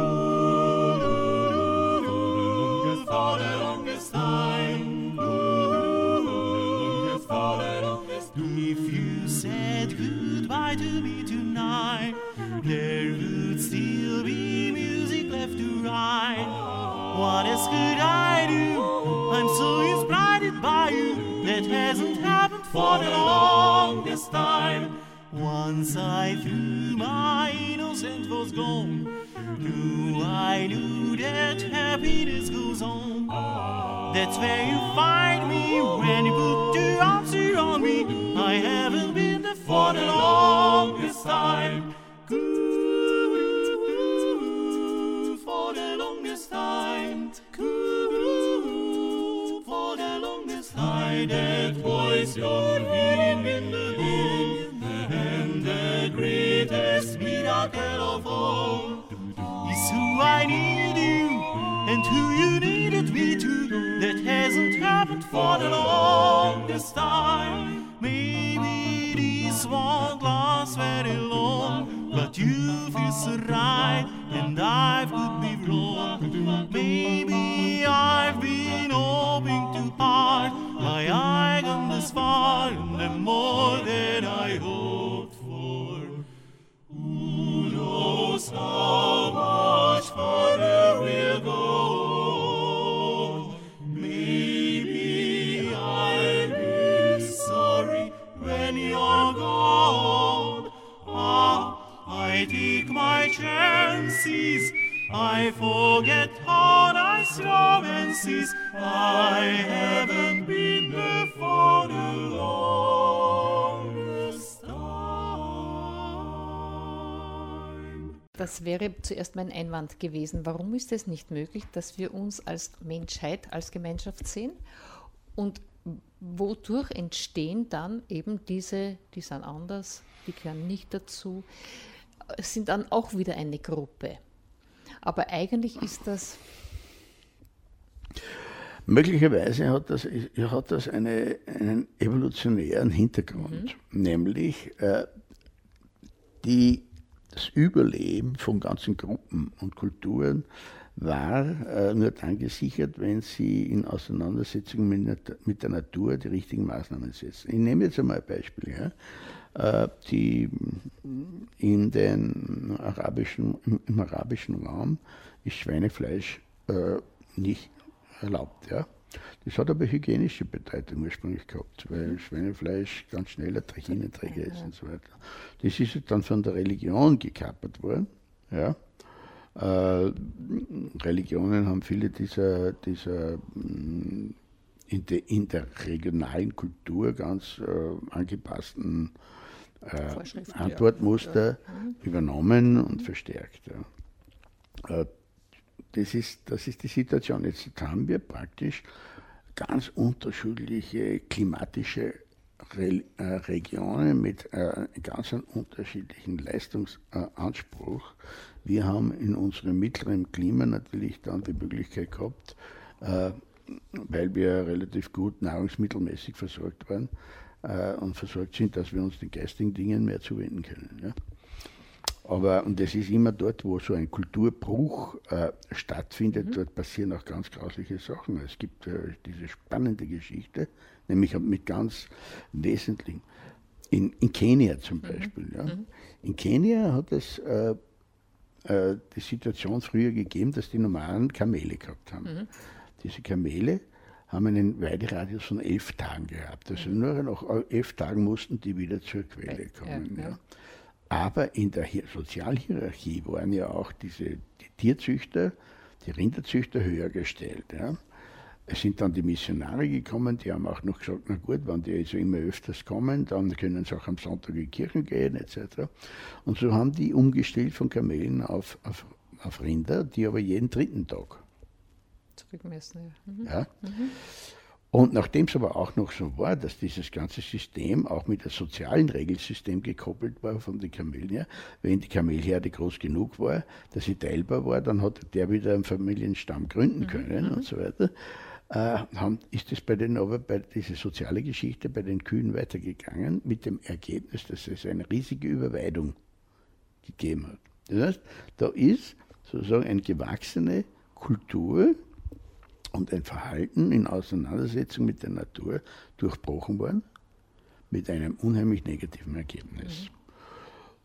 If you said goodbye to me tonight, there would still be music left to write. What else could I do? I'm so inspired by you. That hasn't happened for the longest time. Once I threw my innocence was gone. Knew I knew that happiness goes on. That's where you find me when you put your arms around me. I haven't been there for the longest time. For the longest time. For the longest time. That voice you're hearing in the wind. And the greatest miracle of all is who I need you and who you needed me to. That hasn't happened for the longest time. Maybe this won't last very long, but you feel right and I could be wrong. Maybe I've been hoping too hard. My eye gone this far and more than I hoped for. Who knows how much farther chances. I forget how nice romance is. I haven't been there for the time. Das wäre zuerst mein Einwand gewesen. Warum ist es nicht möglich, dass wir uns als Menschheit, als Gemeinschaft sehen? Und wodurch entstehen dann eben diese, die sind anders, die gehören nicht dazu, sind dann auch wieder eine Gruppe. Aber eigentlich ist das, Möglicherweise hat das, hat das eine, einen evolutionären Hintergrund, nämlich äh, die, das Überleben von ganzen Gruppen und Kulturen war äh, nur dann gesichert, wenn sie in Auseinandersetzung mit, mit der Natur die richtigen Maßnahmen setzen. Ich nehme jetzt einmal ein Beispiel. Ja? Äh, die, in den arabischen, im, arabischen Raum ist Schweinefleisch äh, nicht erlaubt. Ja? Das hat aber hygienische Bedeutung ursprünglich gehabt, weil Schweinefleisch ganz schnell ein Trichinenträger ist und so weiter. Das ist dann von der Religion gekapert worden. Ja? Äh, Religionen haben viele dieser, dieser mh, in, de, in der regionalen Kultur ganz äh, angepassten äh, Antwortmuster übernommen und verstärkt. Ja. Äh, das ist, das ist die Situation. Jetzt haben wir praktisch ganz unterschiedliche klimatische Re äh, Regionen mit äh, ganz unterschiedlichen Leistungsanspruch. Wir haben in unserem mittleren Klima natürlich dann die Möglichkeit gehabt, äh, weil wir relativ gut nahrungsmittelmäßig versorgt waren äh, und versorgt sind, dass wir uns den geistigen Dingen mehr zuwenden können. Ja. Aber, und das ist immer dort, wo so ein Kulturbruch äh, stattfindet, dort passieren auch ganz grausliche Sachen. Es gibt äh, diese spannende Geschichte, nämlich mit ganz wesentlichen. In, in Kenia zum Beispiel. Ja. In Kenia hat es äh, äh, die Situation früher gegeben, dass die normalen Kamele gehabt haben. Diese Kamele haben einen Weideradius von elf Tagen gehabt. Also nur nach elf Tagen mussten die wieder zur Quelle Ja, kommen. ja. Aber in der Sozialhierarchie waren ja auch diese die Tierzüchter, die Rinderzüchter höher gestellt. Ja. Es sind dann die Missionare gekommen, die haben auch noch gesagt, na gut, wenn die also immer öfters kommen, dann können sie auch am Sonntag in die Kirchen gehen etc. Und so haben die umgestellt von Kamelen auf, auf, auf Rinder, die aber jeden dritten Tag. Zurückmessen, ja. Mhm. ja. Mhm. Und nachdem es aber auch noch so war, dass dieses ganze System auch mit dem sozialen Regelsystem gekoppelt war von den Kamelen her, wenn die Kamelherde groß genug war, dass sie teilbar war, dann hat der wieder einen Familienstamm gründen mhm, können mhm. und so weiter. Äh, haben, ist es bei den aber bei dieser soziale Geschichte bei den Kühen weitergegangen mit dem Ergebnis, dass es eine riesige Überweidung gegeben hat. Das heißt, da ist sozusagen eine gewachsene Kultur, und ein Verhalten in Auseinandersetzung mit der Natur durchbrochen worden mit einem unheimlich negativen Ergebnis.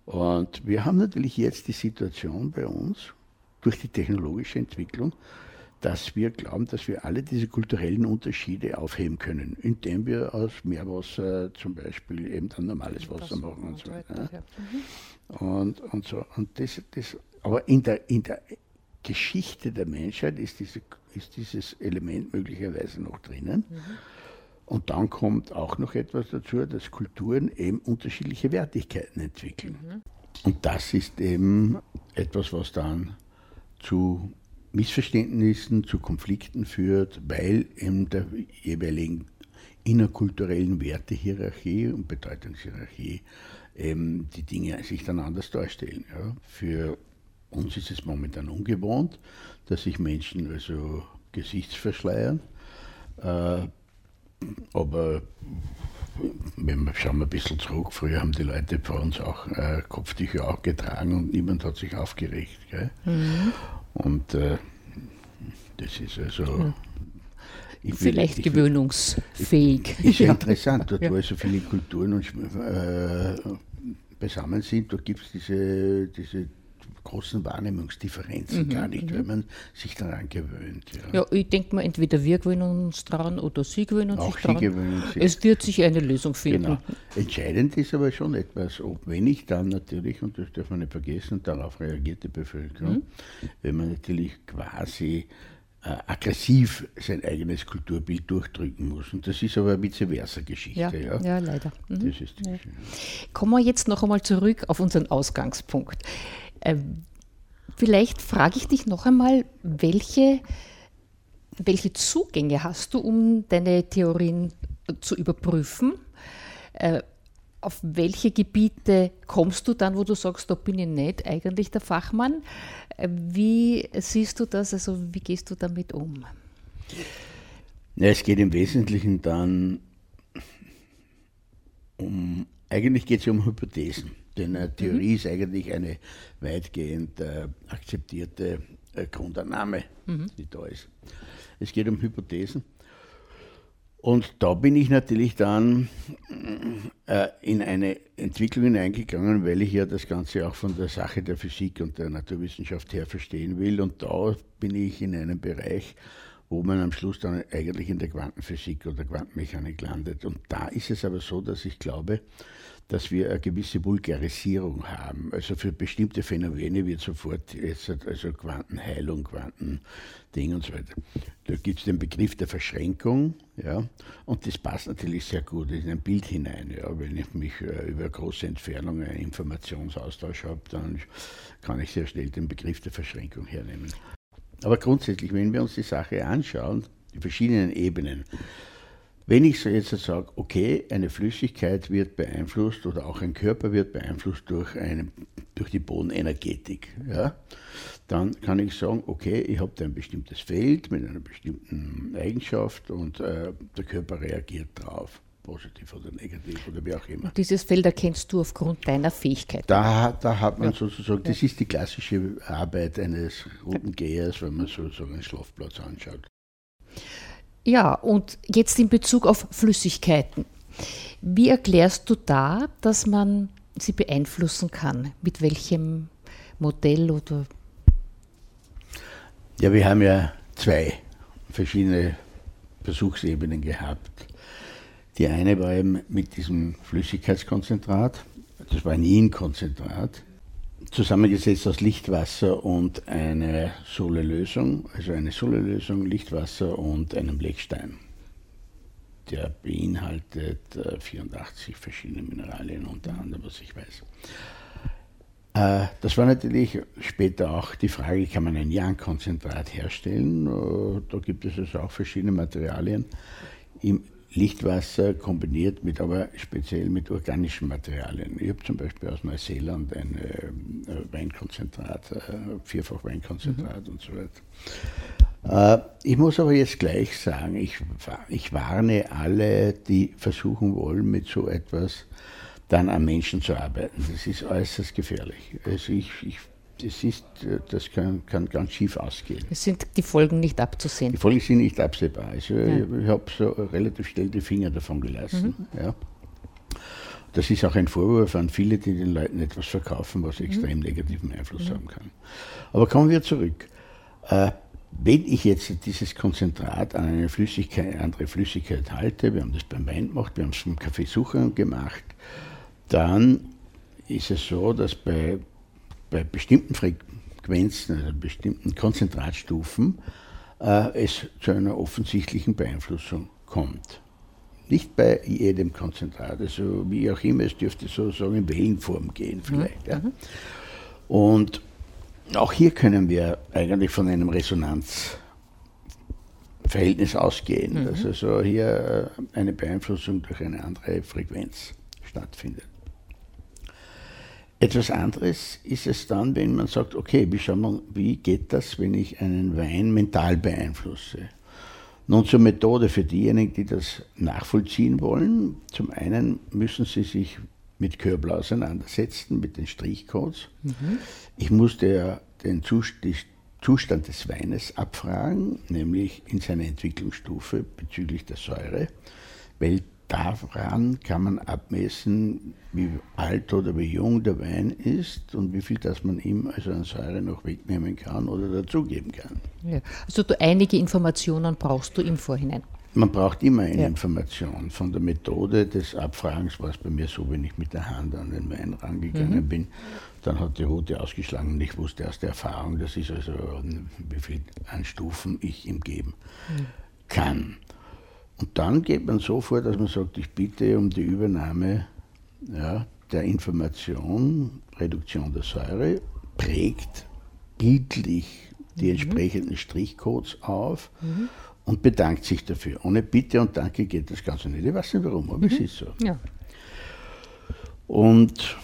Mhm. Und wir haben natürlich jetzt die Situation bei uns durch die technologische Entwicklung, dass wir glauben, dass wir alle diese kulturellen Unterschiede aufheben können, indem wir aus Meerwasser zum Beispiel eben dann normales Wasser machen und so weiter. Ja. Mhm. Und, und so. Und das, das, aber in der, in der Geschichte der Menschheit ist, diese, ist dieses Element möglicherweise noch drinnen. Mhm. Und dann kommt auch noch etwas dazu, dass Kulturen eben unterschiedliche Wertigkeiten entwickeln. Mhm. Und das ist eben etwas, was dann zu Missverständnissen, zu Konflikten führt, weil in der jeweiligen innerkulturellen Wertehierarchie und Bedeutungshierarchie eben die Dinge sich dann anders darstellen. Ja. Für uns ist es momentan ungewohnt, dass sich Menschen also gesichtsverschleiern. Äh, aber wenn wir schauen wir ein bisschen zurück, früher haben die Leute vor uns auch äh, Kopftücher auch getragen und niemand hat sich aufgeregt. Mhm. Und äh, das ist also. Vielleicht will, gewöhnungsfähig. [laughs] Ist ja, ja. interessant, dort ja. wo so viele Kulturen und, äh, beisammen sind, da gibt es diese, diese großen Wahrnehmungsdifferenzen mhm, gar nicht, mhm. wenn man sich daran gewöhnt. Ja, ja ich denke mal, entweder wir gewöhnen uns daran oder Sie gewöhnen Auch sich daran. Gewöhnen sich. Es wird sich eine Lösung finden. Genau. Entscheidend ist aber schon etwas, ob wenn ich dann natürlich, und das darf man nicht vergessen, darauf reagiert die Bevölkerung, mhm. wenn man natürlich quasi äh, aggressiv sein eigenes Kulturbild durchdrücken muss. Und das ist aber eine vice versa Geschichte. Ja, ja. ja leider. Mhm. Das ist ja. Kommen wir jetzt noch einmal zurück auf unseren Ausgangspunkt. Ähm, vielleicht frage ich dich noch einmal, welche, welche Zugänge hast du, um deine Theorien zu überprüfen? Äh, auf welche Gebiete kommst du dann, wo du sagst, da bin ich nicht eigentlich der Fachmann? Äh, wie siehst du das? Also wie gehst du damit um? Ja, es geht im Wesentlichen dann um, eigentlich geht es um Hypothesen. Denn eine Theorie mhm. ist eigentlich eine weitgehend äh, akzeptierte äh, Grundannahme, mhm. die da ist. Es geht um Hypothesen. Und da bin ich natürlich dann äh, in eine Entwicklung hineingegangen, weil ich ja das Ganze auch von der Sache der Physik und der Naturwissenschaft her verstehen will. Und da bin ich in einem Bereich, wo man am Schluss dann eigentlich in der Quantenphysik oder Quantenmechanik landet. Und da ist es aber so, dass ich glaube, dass wir eine gewisse Vulgarisierung haben. Also für bestimmte Phänomene wird sofort jetzt also Quantenheilung, Quantending und so weiter. Da gibt es den Begriff der Verschränkung, ja, und das passt natürlich sehr gut in ein Bild hinein. Ja. Wenn ich mich äh, über große Entfernungen einen Informationsaustausch habe, dann kann ich sehr schnell den Begriff der Verschränkung hernehmen. Aber grundsätzlich, wenn wir uns die Sache anschauen, die verschiedenen Ebenen, wenn ich so jetzt sage, okay, eine Flüssigkeit wird beeinflusst oder auch ein Körper wird beeinflusst durch, eine, durch die Bodenenergetik, ja, dann kann ich sagen, okay, ich habe da ein bestimmtes Feld mit einer bestimmten Eigenschaft und äh, der Körper reagiert drauf positiv oder negativ oder wie auch immer. Und dieses Feld erkennst du aufgrund deiner Fähigkeit. Da, da hat man ja. sozusagen, das ist die klassische Arbeit eines Routengehers, wenn man sozusagen einen Schlafplatz anschaut. Ja, und jetzt in Bezug auf Flüssigkeiten. Wie erklärst du da, dass man sie beeinflussen kann? Mit welchem Modell oder? Ja, wir haben ja zwei verschiedene Versuchsebenen gehabt. Die eine war eben mit diesem Flüssigkeitskonzentrat das war ein Konzentrat, zusammengesetzt aus Lichtwasser und eine Sohlelösung, also eine Sohlelösung, Lichtwasser und einem Blechstein. Der beinhaltet 84 äh, verschiedene Mineralien, unter anderem, was ich weiß. Äh, das war natürlich später auch die Frage, kann man ein Jahrenkonzentrat herstellen? Äh, da gibt es also auch verschiedene Materialien Lichtwasser kombiniert mit, aber speziell mit organischen Materialien. Ich habe zum Beispiel aus Neuseeland ein äh, Weinkonzentrat, vierfach Weinkonzentrat mhm. und so weiter. Ich muss aber jetzt gleich sagen, ich, ich warne alle, die versuchen wollen, mit so etwas dann am Menschen zu arbeiten. Das ist äußerst gefährlich. Also ich, ich, das, ist, das kann, kann ganz schief ausgehen. Es sind die Folgen nicht abzusehen. Die Folgen sind nicht absehbar. Also ja. ich, ich habe so relativ schnell die Finger davon gelassen. Mhm. Ja. Das ist auch ein Vorwurf an viele, die den Leuten etwas verkaufen, was extrem mhm. negativen Einfluss mhm. haben kann. Aber kommen wir zurück. Äh, wenn ich jetzt dieses Konzentrat an eine Flüssigkeit, andere Flüssigkeit halte, wir haben das beim Wein gemacht, wir haben es beim Kaffeesucher gemacht, dann ist es so, dass bei, bei bestimmten Frequenzen, also bestimmten Konzentratstufen, äh, es zu einer offensichtlichen Beeinflussung kommt. Nicht bei jedem Konzentrat, also wie auch immer, es dürfte sozusagen in Wellenform gehen vielleicht. Mhm. Ja. Und auch hier können wir eigentlich von einem Resonanzverhältnis ausgehen, mhm. dass also hier eine Beeinflussung durch eine andere Frequenz stattfindet. Etwas anderes ist es dann, wenn man sagt, okay, wie, wir, wie geht das, wenn ich einen Wein mental beeinflusse? Nun zur Methode für diejenigen, die das nachvollziehen wollen. Zum einen müssen sie sich mit Körbel auseinandersetzen, mit den Strichcodes. Mhm. Ich musste ja den Zustand des Weines abfragen, nämlich in seiner Entwicklungsstufe bezüglich der Säure, weil daran kann man abmessen, wie alt oder wie jung der Wein ist und wie viel das man ihm also an Säure noch wegnehmen kann oder dazugeben kann. Ja. Also du, einige Informationen brauchst du im Vorhinein. Man braucht immer eine ja. Information. Von der Methode des Abfragens war es bei mir so, wenn ich mit der Hand an den Wein rangegangen mhm. bin, dann hat die Route ausgeschlagen und ich wusste aus der Erfahrung, das ist also, wie viel an Stufen ich ihm geben mhm. kann. Und dann geht man so vor, dass man sagt, ich bitte um die Übernahme ja, der Information, Reduktion der Säure, prägt bildlich die mhm. entsprechenden Strichcodes auf mhm. und bedankt sich dafür. Ohne Bitte und Danke geht das Ganze nicht. Ich weiß nicht warum, aber mhm. es ist so. Ja. Und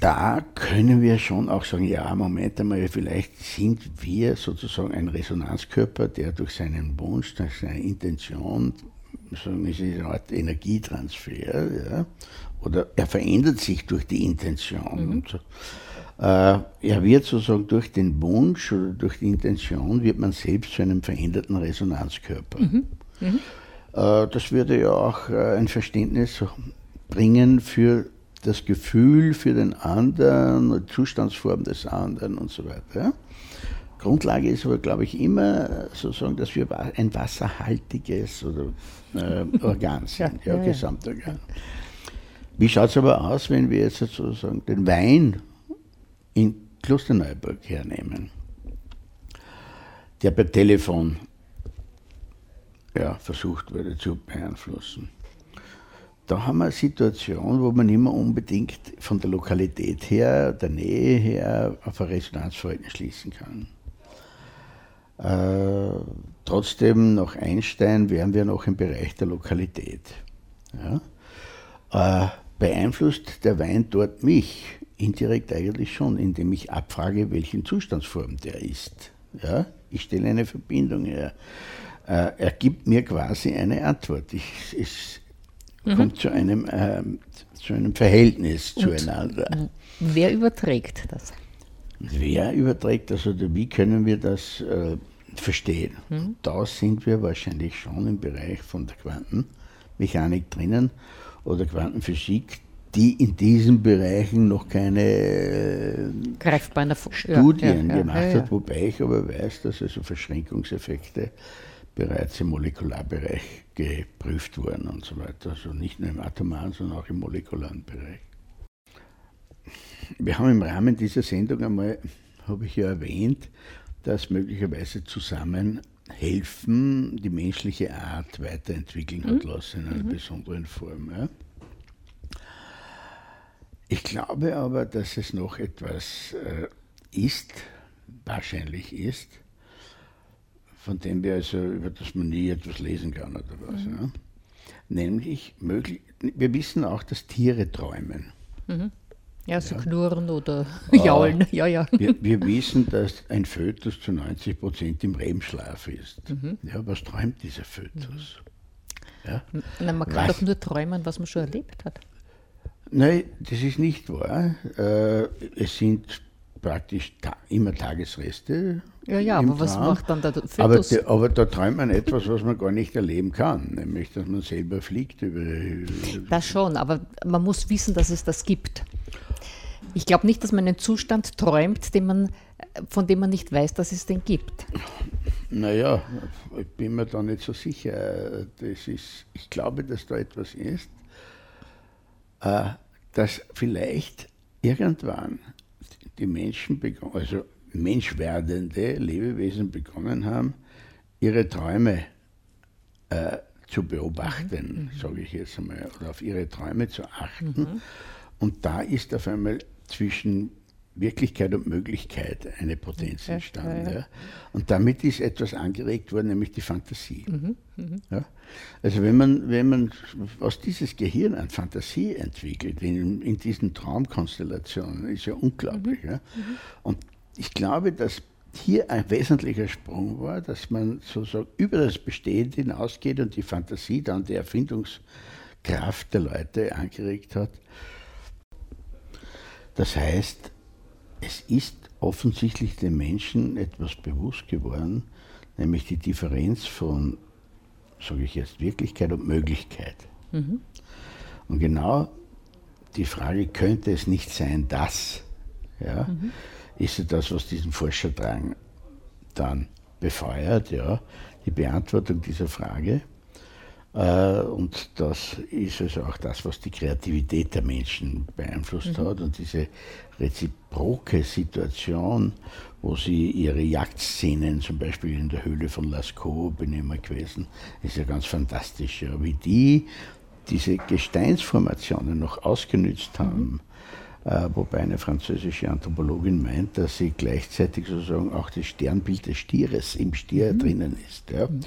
da können wir schon auch sagen, ja, Moment einmal, vielleicht sind wir sozusagen ein Resonanzkörper, der durch seinen Wunsch, durch seine Intention, sagen ist eine Art Energietransfer, ja, oder er verändert sich durch die Intention. Mhm. So. Äh, er wird sozusagen durch den Wunsch oder durch die Intention, wird man selbst zu einem veränderten Resonanzkörper. Mhm. Mhm. Äh, das würde ja auch äh, ein Verständnis bringen für das Gefühl für den anderen, die Zustandsform des anderen und so weiter. Grundlage ist aber, glaube ich, immer sozusagen, dass wir ein wasserhaltiges oder, äh, Organ [laughs] sind, ja, ja, ja, Gesamtorgan. Wie schaut es aber aus, wenn wir jetzt sozusagen den Wein in Klosterneuburg hernehmen, der per Telefon ja, versucht wurde zu beeinflussen? Da haben wir eine Situation, wo man mehr unbedingt von der Lokalität her, der Nähe her auf ein Resonanzverhältnis schließen kann. Äh, trotzdem, nach Einstein wären wir noch im Bereich der Lokalität. Ja? Äh, beeinflusst der Wein dort mich? Indirekt eigentlich schon, indem ich abfrage, welchen Zustandsform der ist. Ja? Ich stelle eine Verbindung her. Äh, er gibt mir quasi eine Antwort. Ich, es, mhm. kommt zu einem, äh, zu einem Verhältnis Und zueinander. Wer überträgt das? Wer überträgt das oder wie können wir das äh, verstehen? Mhm. Da sind wir wahrscheinlich schon im Bereich von der Quantenmechanik drinnen oder Quantenphysik, die in diesen Bereichen noch keine äh, Studien ja, ja, ja, gemacht hat, wobei ich aber weiß, dass also Verschränkungseffekte bereits im Molekularbereich geprüft worden und so weiter. Also nicht nur im atomaren, sondern auch im molekularen Bereich. Wir haben im Rahmen dieser Sendung einmal, habe ich ja erwähnt, dass möglicherweise zusammen helfen, die menschliche Art weiterentwickeln hat mhm. lassen in einer mhm. besonderen Form. Ja. Ich glaube aber, dass es noch etwas äh, ist, wahrscheinlich ist, von dem wir also, über das man nie etwas lesen kann oder was. Mhm. Ja. Nämlich, möglich, wir wissen auch, dass Tiere träumen. Mhm. Ja, sie ja. knurren oder jaulen. [laughs] Ja, ja. Wir, wir, wissen, dass ein Fötus zu 90 Prozent im REM-Schlaf ist. Mhm. Ja, was träumt dieser Fötus? Mhm. Ja? Na, man kann was? doch nur träumen, was man schon erlebt hat. Nein, das ist nicht wahr. Äh, es sind praktisch ta immer Tagesreste. Ja, ja, aber Traum. was macht dann der Fötus? Aber, aber, da träumt man etwas, was man gar nicht erleben kann, nämlich dass man selber fliegt. Über, das schon, aber man muss wissen, dass es das gibt. Ich glaube nicht, dass man einen Zustand träumt, den man, von dem man nicht weiß, dass es den gibt. Naja, ich bin mir da nicht so sicher. Das ist, ich glaube, dass da etwas ist, äh, dass vielleicht irgendwann die Menschen begonnen, also menschwerdende Lebewesen begonnen haben, ihre Träume äh, zu beobachten, mhm. sage ich jetzt einmal, oder auf ihre Träume zu achten. Mhm. Und da ist auf einmal zwischen Wirklichkeit und Möglichkeit eine Potenz entstanden. Ja, ja. Und damit ist etwas angeregt worden, nämlich die Fantasie. Mhm, mh. Also wenn man, wenn man aus dieses Gehirn an Fantasie entwickelt, in, in diesen Traumkonstellationen, ist ja unglaublich. Mhm, mhm. Und ich glaube, dass hier ein wesentlicher Sprung war, dass man sozusagen über das Bestehende hinausgeht und die Fantasie dann die Erfindungskraft der Leute angeregt hat das heißt, es ist offensichtlich den Menschen etwas bewusst geworden, nämlich die Differenz von, sage ich jetzt, Wirklichkeit und Möglichkeit. Mhm. Und genau die Frage, könnte es nicht sein, dass, ja, mhm. Ist ja das, was diesen Forscherdrang dann befeuert, ja, die Beantwortung dieser Frage. Äh, und das ist also auch das, was die Kreativität der Menschen beeinflusst mhm. hat. Und diese reziproke Situation, wo sie ihre Jagdszenen, zum Beispiel in der Höhle von Lascaux, bin ich immer gewesen, ist ja ganz fantastisch, ja, wie die diese Gesteinsformationen noch ausgenützt mhm. haben. Äh, wobei eine französische Anthropologin meint, dass sie gleichzeitig sozusagen auch das Sternbild des Stieres im Stier mhm. drinnen ist. Ja. Mhm.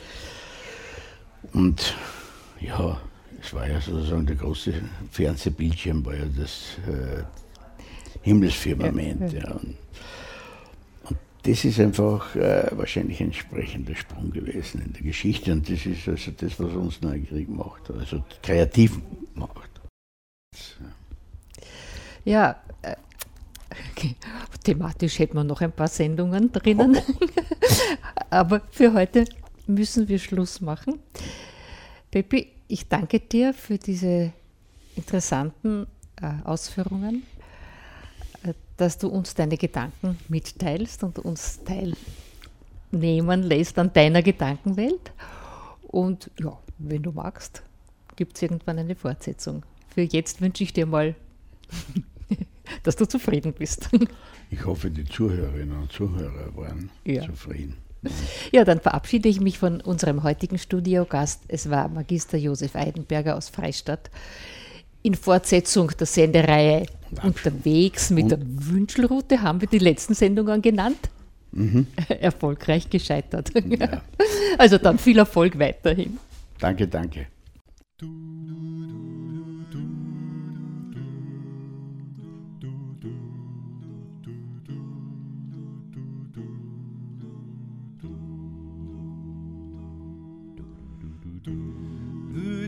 Und ja, es war ja sozusagen der große Fernsehbildschirm, war ja das äh, Himmelsfirmament. Ja, ja. Und, und, das ist einfach äh, wahrscheinlich ein entsprechender Sprung gewesen in der Geschichte. Und das ist also das, was uns neugierig macht, also kreativ macht. Ja, äh, okay. thematisch hätten wir noch ein paar Sendungen drinnen. [laughs] Aber für heute müssen wir Schluss machen. Peppi, ich danke dir für diese interessanten äh, Ausführungen, äh, dass du uns deine Gedanken mitteilst und uns teilnehmen lässt an deiner Gedankenwelt. Und ja, wenn du magst, gibt es irgendwann eine Fortsetzung. Für jetzt wünsche ich dir mal, dass du zufrieden bist. Ich hoffe, die Zuhörerinnen und Zuhörer waren ja. zufrieden. Ja, dann verabschiede ich mich von unserem heutigen Studiogast. Es war Magister Josef Eidenberger aus Freistadt. In Fortsetzung der Sendereihe Unterwegs mit der Wünschelroute haben wir die letzten Sendungen genannt. Mhm. [laughs] Erfolgreich gescheitert. Ja. Also dann viel Erfolg weiterhin. Danke, danke.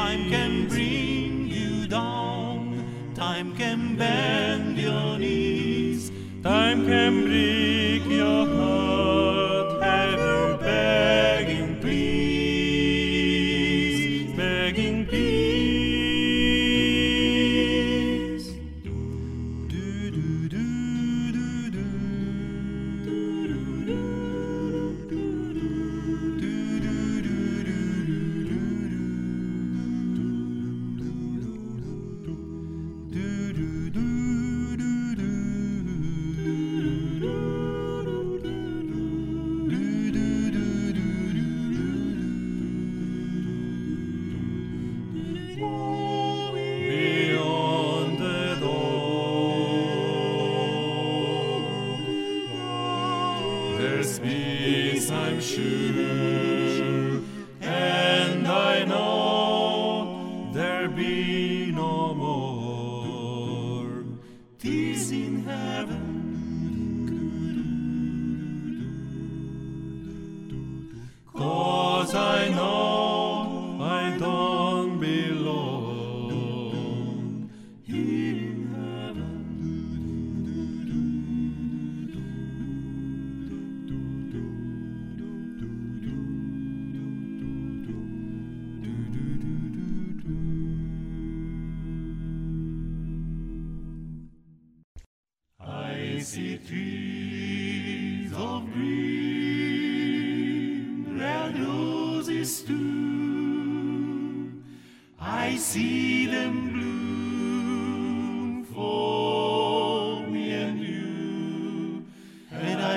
time can bring you down, time can bend your knees, time can break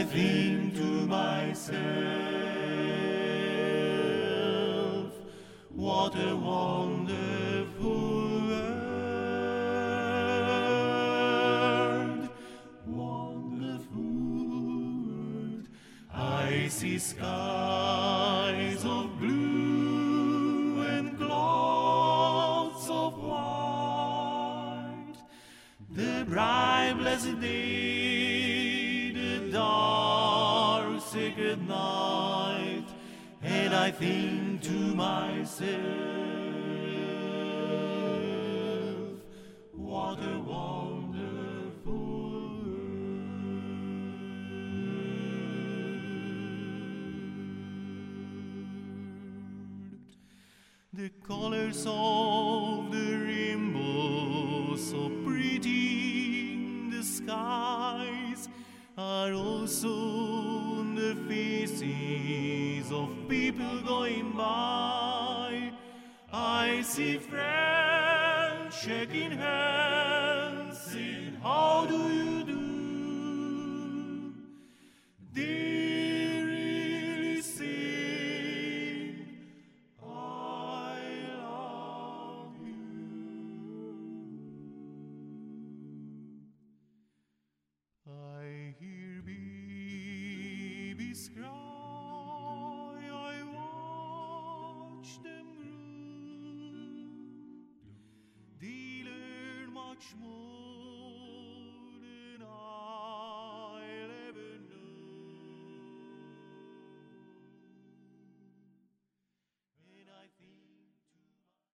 I think to myself, what a wonderful world, wonderful world. I see skies of blue and clouds of white. The bright blessed day, and I think to myself, what a wonderful world. The colors of the rainbow, so pretty in the skies, are also of people going by. I see friends shaking hands,